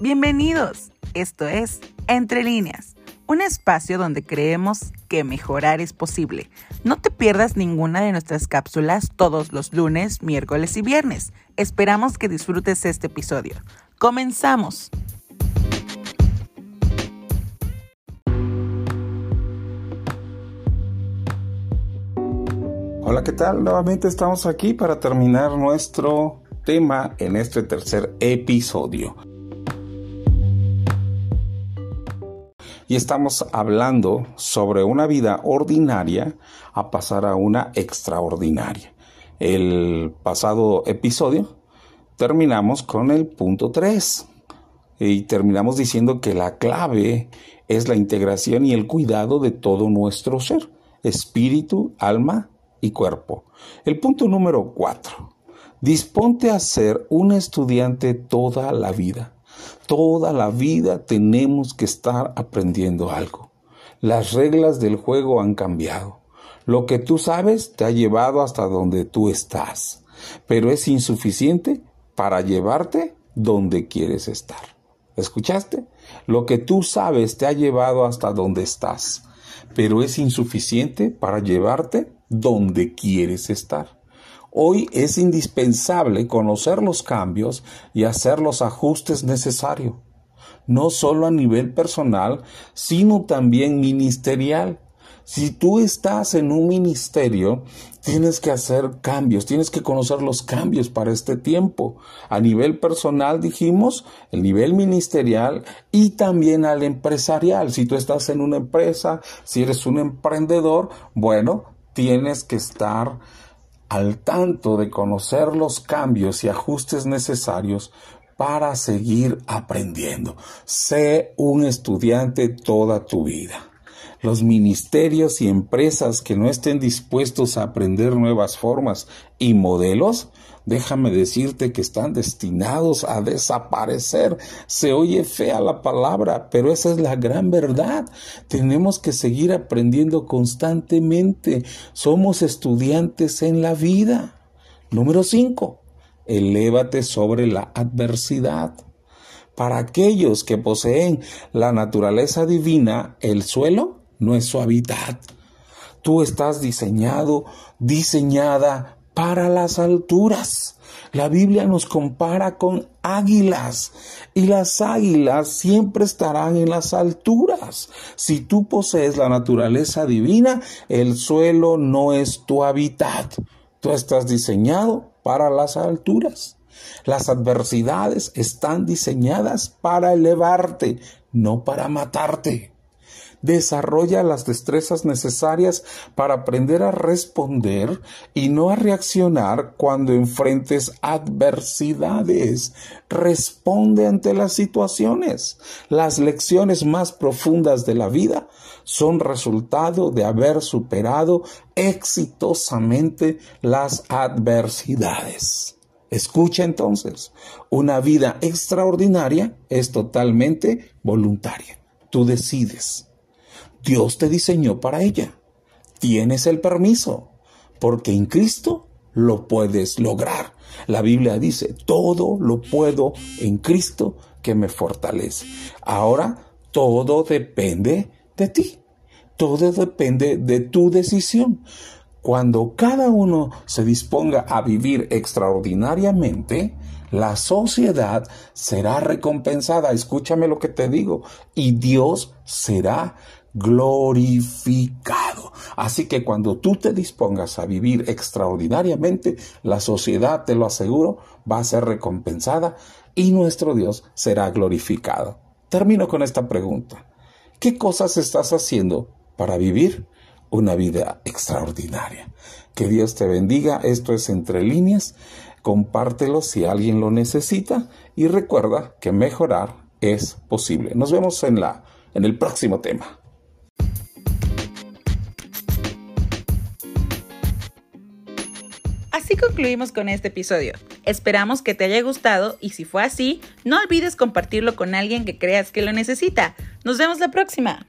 Bienvenidos. Esto es Entre líneas, un espacio donde creemos que mejorar es posible. No te pierdas ninguna de nuestras cápsulas todos los lunes, miércoles y viernes. Esperamos que disfrutes este episodio. Comenzamos. Hola, ¿qué tal? Nuevamente estamos aquí para terminar nuestro tema en este tercer episodio. Y estamos hablando sobre una vida ordinaria a pasar a una extraordinaria. El pasado episodio terminamos con el punto 3 y terminamos diciendo que la clave es la integración y el cuidado de todo nuestro ser, espíritu, alma y cuerpo. El punto número 4. Disponte a ser un estudiante toda la vida. Toda la vida tenemos que estar aprendiendo algo. Las reglas del juego han cambiado. Lo que tú sabes te ha llevado hasta donde tú estás, pero es insuficiente para llevarte donde quieres estar. ¿Escuchaste? Lo que tú sabes te ha llevado hasta donde estás, pero es insuficiente para llevarte donde quieres estar. Hoy es indispensable conocer los cambios y hacer los ajustes necesarios, no solo a nivel personal, sino también ministerial. Si tú estás en un ministerio, tienes que hacer cambios, tienes que conocer los cambios para este tiempo. A nivel personal, dijimos, el nivel ministerial y también al empresarial. Si tú estás en una empresa, si eres un emprendedor, bueno, tienes que estar al tanto de conocer los cambios y ajustes necesarios para seguir aprendiendo. Sé un estudiante toda tu vida. Los ministerios y empresas que no estén dispuestos a aprender nuevas formas y modelos déjame decirte que están destinados a desaparecer. Se oye fea la palabra, pero esa es la gran verdad. Tenemos que seguir aprendiendo constantemente. Somos estudiantes en la vida. Número 5. Elévate sobre la adversidad. Para aquellos que poseen la naturaleza divina, el suelo no es su hábitat. Tú estás diseñado, diseñada para las alturas. La Biblia nos compara con águilas y las águilas siempre estarán en las alturas. Si tú posees la naturaleza divina, el suelo no es tu hábitat. Tú estás diseñado para las alturas. Las adversidades están diseñadas para elevarte, no para matarte desarrolla las destrezas necesarias para aprender a responder y no a reaccionar cuando enfrentes adversidades. Responde ante las situaciones. Las lecciones más profundas de la vida son resultado de haber superado exitosamente las adversidades. Escucha entonces, una vida extraordinaria es totalmente voluntaria. Tú decides. Dios te diseñó para ella. Tienes el permiso, porque en Cristo lo puedes lograr. La Biblia dice, todo lo puedo en Cristo que me fortalece. Ahora, todo depende de ti. Todo depende de tu decisión. Cuando cada uno se disponga a vivir extraordinariamente, la sociedad será recompensada. Escúchame lo que te digo. Y Dios será glorificado. Así que cuando tú te dispongas a vivir extraordinariamente, la sociedad, te lo aseguro, va a ser recompensada y nuestro Dios será glorificado. Termino con esta pregunta. ¿Qué cosas estás haciendo para vivir una vida extraordinaria? Que Dios te bendiga. Esto es entre líneas. Compártelo si alguien lo necesita y recuerda que mejorar es posible. Nos vemos en la en el próximo tema. Así concluimos con este episodio. Esperamos que te haya gustado y si fue así, no olvides compartirlo con alguien que creas que lo necesita. Nos vemos la próxima.